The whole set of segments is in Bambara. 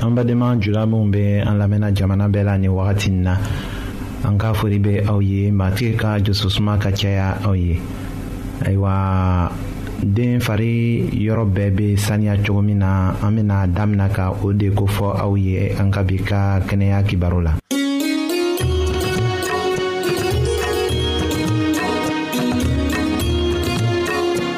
an badenma jula minw be an lamɛnna jamana bɛɛ la ni wagati n na an ka fori be aw ye matigi ka jososuma ka caya aw ye ayiwa den fari yɔrɔ bɛɛ bɛ saniya cogo min na an bɛna damina ka o de kofɔ aw ye an ka bi ka kɛnɛya kibaru la.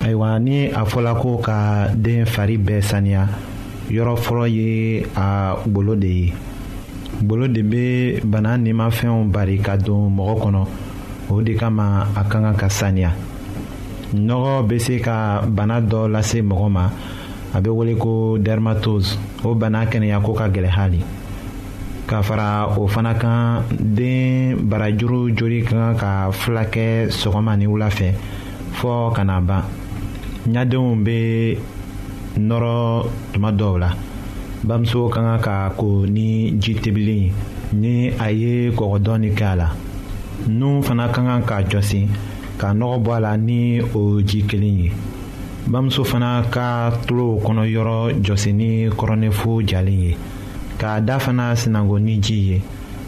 ayiwa ni a fɔla ko ka den fari bɛɛ saniya yɔrɔ fɔlɔ ye a golo de ye golo de bɛ bana nimafɛnw bari ka don mɔgɔ kɔnɔ o de kama a ka kan ka saniya nɔgɔ bɛ se ka bana dɔ lase mɔgɔ ma a bɛ wele ko dermatose o bana kɛnɛya ko ka gɛlɛ hali ka fara o fana kan den barajuru joli ka kan ka fila kɛ sɔgɔma ni wula fɛ fɔɔ ka na ban ɲadenw bɛ nɔrɔ tuma dɔw la bamuso ka kan ka ko ni ji tebilen ni a ye kɔgɔ dɔɔnin kɛ a la nun fana ka kan ka jɔsi ka nɔgɔ bɔ a la ni o ji kelen ye bamuso fana ka tulow kɔnɔ yɔrɔ jɔsi ni kɔrɔnɛfo jalen ye k'a da fana sinango ni ji ye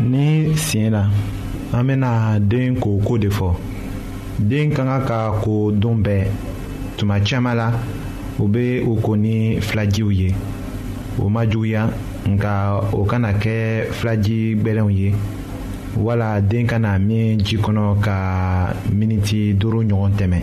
ni siɲɛ na an bɛna den ko ko de fɔ den ka kan ka ko don bɛɛ tuma caman la u bɛ u ko ni filajiw ye o ma juguya nka o kana kɛ filaji gbɛlɛnw ye wala den kana min ji kɔnɔ ka miniti duuru ɲɔgɔn tɛmɛn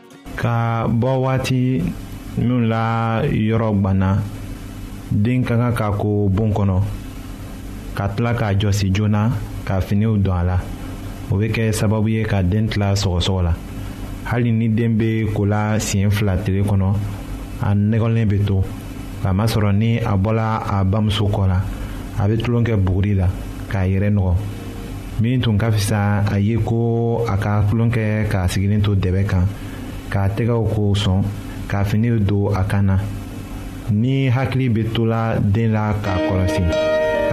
ka bɔ waati minnu la yɔrɔ gwanna den ka kan ka ko bon kɔnɔ ka tila k'a jɔsi joona ka finiw don a la o bɛ kɛ sababu ye ka den tila sɔgɔsɔgɔ la hali ni den bɛ ko la siɲɛ fila tile kɔnɔ a nɛgɛlen bɛ to k'a masɔrɔ ni a bɔla a bamuso kɔ la a bɛ tulon kɛ buguri la k'a yɛrɛ nɔgɔ min tun ka fisa a ye ko a ka tulon kɛ k'a sigilen to dɛbɛ kan k'a tɛgɛw ko sɔn k'a finiw don a kan na ni hakili bɛ tola den la k'a kɔlɔsi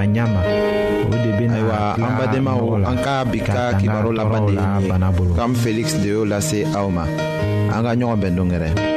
a ɲɛ ma o de bɛ na ayiwa an badenmaw an ka bi ka kibaru laban de ye bana bolo kam felix de y'o lase aw ma an ka ɲɔgɔn bɛn don gɛrɛ.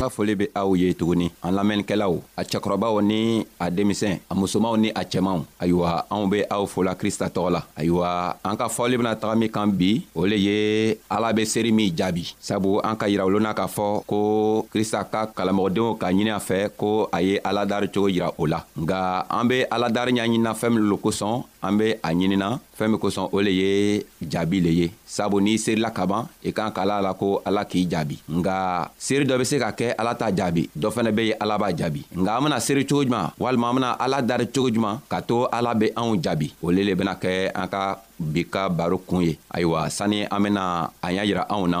ka foli be aw ye tuguni an lamɛnnikɛlaw a cɛkɔrɔbaw ni a denmisɛn a musomanw ni a cɛmanw ayiwa anw be aw fola krista tɔgɔ la ayiwa an ka fɔli bena taga min kan bi o le ye ala be seeri min jaabi sabu an ka yirawolo na k'a fɔ ko krista ka kalamɔgɔdenw ka ɲini a fɛ ko a ye aladari cogo yira o la nga an be aladari ɲaɲinina fɛɛn min lo kosɔn an be a ɲinina fɛɛn min kosɔn o le ye jaabi le ye sabu n'i serila ka ban i kan ka ala la ko ala k'i jaabi nka seri dɔ be se ka kɛ ala t'a jaabi dɔ fɛnɛ be ye ala b'a jaabi nka an bena seri cogo juman walima an bena ala dari cogo juman ka to ala be anw jaabi o le le bena kɛ an ka bi ka baro kun ye ayiwa sani an bena a y'a yira anw na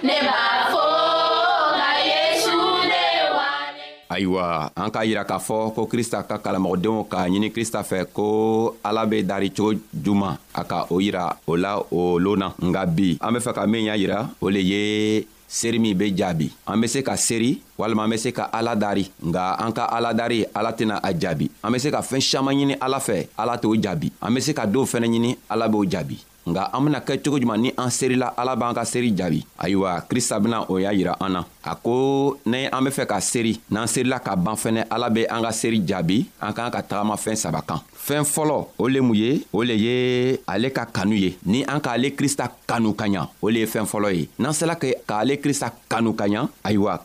ne b'a fɔ ka yesu de wale. ayiwa an k'a yira k'a fɔ ko krista ka kalamɔgɔdenw k'a ɲini krista fɛ ko ala be dari cogo juman a ka o yira o la o loon na nka bi an be fɛ ka min y'a yira o le ye seri min be jaabi an be se ka seri walima an be se ka ala dari nga an ka ala dari ala tɛna a jaabi an be se ka fɛɛn siaman ɲini ala fɛ ala t'o jaabi an be se ka doow fɛnɛ ɲini ala b'o jaabi nka an bena kɛ cogo juman ni an serila ala b'an ka seri jaabi ayiwa krista bena o y'a yira an na a ko ni an be fɛ ka seri n'an serila ka ban fɛnɛ ala be an ka seri jaabi an k'an ka tagama fɛɛn saba kan fɛɛn fɔlɔ o le mun ye o le ye ale ka kanu ye ni an k'ale krista kanu ka ɲa o le ye fɛɛn fɔlɔ ye n'an sela k'ale krista kanu ka ɲa ayiwa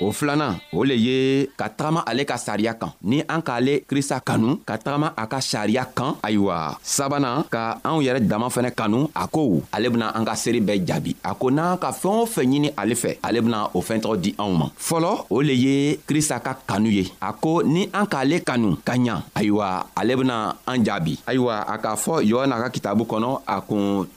o filanan o le ye ka tagama ale ka sariya kan ni an k'ale krista kanu ka tagama a ka sariya kan ayiwa sabanan ka anw yɛrɛ dama fɛnɛ kanu a ko ale bena an ka seeri bɛɛ jaabi a ko n'an ka fɛɛn o fɛn ɲini ale fɛ ale bena o fɛn tɔgɔ di anw ma fɔlɔ o le ye krista ka kanu ye a ko ni an k'ale kanu ka ɲa ayiwa ale bena an jaabi ayiwa a k'a fɔ yohana ka kitabu kɔnɔ a kun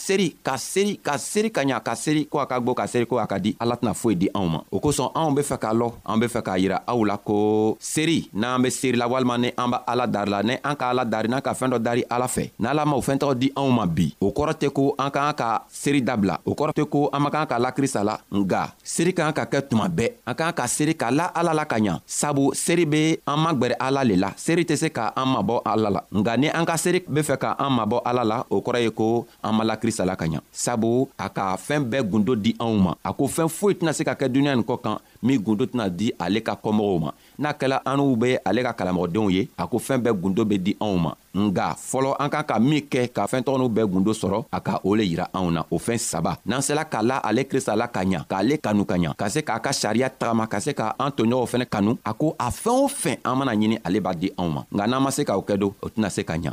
seri ka seri ka seri ka ɲa ka seri ko a ka gwo ka seri ko a ka di ala tɛna foyi di anw ma o kosɔn anw be fɛ k'a lɔ an be fɛ k'a yira aw la ko seri n'an be seri la walima ni an b'a ala dari la ni an ka ala dari n'an ka fɛɛn dɔ dari ala fɛ n'ala m'o fɛɛn tɔgɔ di anw ma bi o kɔrɔ tɛ ko an k'an ka seri dabila o kɔrɔ tɛ ko an man kan ka la krista la nga seeri ka kan ka kɛ tuma bɛɛ an ka kan ka seeri ka la ala la ka ɲa sabu seeri be an magwɛrɛ ala le la seeri tɛ se ka an mabɔ ala la nka ni an ka seeri be fɛ ka an mabɔ ala la o kɔrɔ ye ko an ma la krista la ka ɲa sabu a ka fɛɛn bɛɛ gundo di anw ma a ko fɛɛn foyi tɛna se ka kɛ duniɲa nin kɔ kan min gundo tɛna di ale ka kɔmɔgɔw ma n'a kɛla an'u be ale ka kalamɔgɔdenw ye a ko fɛɛn bɛɛ gundo be di anw ma nga fɔlɔ an kan ka min kɛ ka fɛɛn tɔgɔninw bɛɛ gundo sɔrɔ a ka o le yira anw na o fɛɛn saba n'an sela k'a la ale krista la ka ɲa k'ale kanu ka ɲa ka se k'a ka sariya tagama ka se ka an toɲɔgɔnw fɛnɛ kanu a ko a fɛɛn o fɛn an mana ɲini ale b'a di anw ma nka n'an ma se k'o kɛ don o tɛna se ka ɲa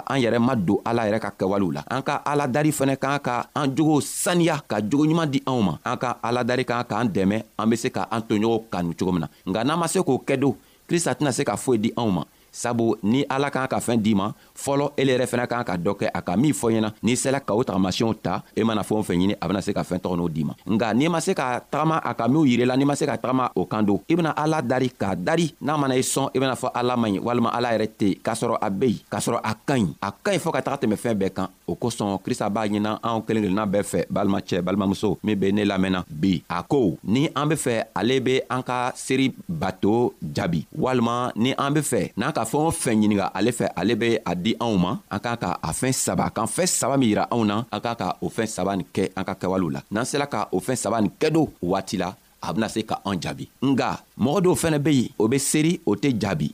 an yɛrɛ ma don ala yɛrɛ ka kɛwalew la an ka aladari fɛnɛ kan ka an jogow saniya ka jogo ɲuman di anw ma an ka aladari kan k'an dɛmɛ an be se ka an toɲɔgɔnw kanu cogo min na nka n'an ma se k'o kɛ don krista tɛna se ka foyi di anw ma sabu ni ala kan ka fɛɛn d'i ma fɔlɔ ele yɛrɛ fɛnɛ kan ka dɔ kɛ a ka min fɔ ɲɛna n'i sela ka o tagamasiyɛnw ta e mana fɛɛn o fɛn ɲini a bena se ka fɛɛn tɔgɔ n'o d'i ma nka n'i ma se ka tagama a ka minw yirela n'i ma se ka tagama o kan don i bena ala dari k'a dari n'a mana ye sɔn i bena fɔ ala man ɲi walima ala yɛrɛ tɛ yen k'a sɔrɔ a be yen k'a sɔrɔ a ka ɲi a ka ɲi fɔɔ ka taga tɛmɛ fɛɛn bɛɛ kan o kosɔn krista b'a ɲinan anw kelen kelenna bɛɛ fɛ balimacɛ balimamuso min be ne lamɛnna bi a ko ni an be fɛ ale be an ka seri bato jaabi walima ni an be fɛ n'a ka fɛɛn o fɛn ɲininga ale fɛ ale be a di anw ma an k'a ka a fɛɛn saba kan fɛɛn saba min yira anw na an k'a ka o fɛɛn saba nin kɛ an ka kɛwalew la n'an sela ka o fɛɛn saba nin kɛdo waati la a bena se ka an jaabi nga mɔgɔ dɔw fɛnɛ be yen o be seri o tɛ jaabi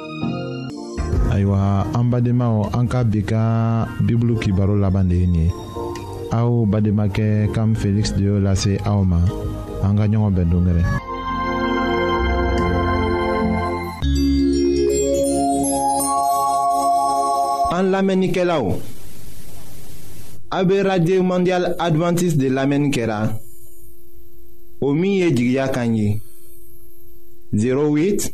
ayiwa an badenmaw an ka bi ka bibulu kibaro laban de ye nin ye aw bademakɛ kam feliksi de y'o lase aw ma an ka ɲɔgɔn bɛn dongɛrɛ an lamɛnnikɛlaw a bɛ radio mondial adventiste de lamɛnni kɛra o min ye jigiya kan ye 08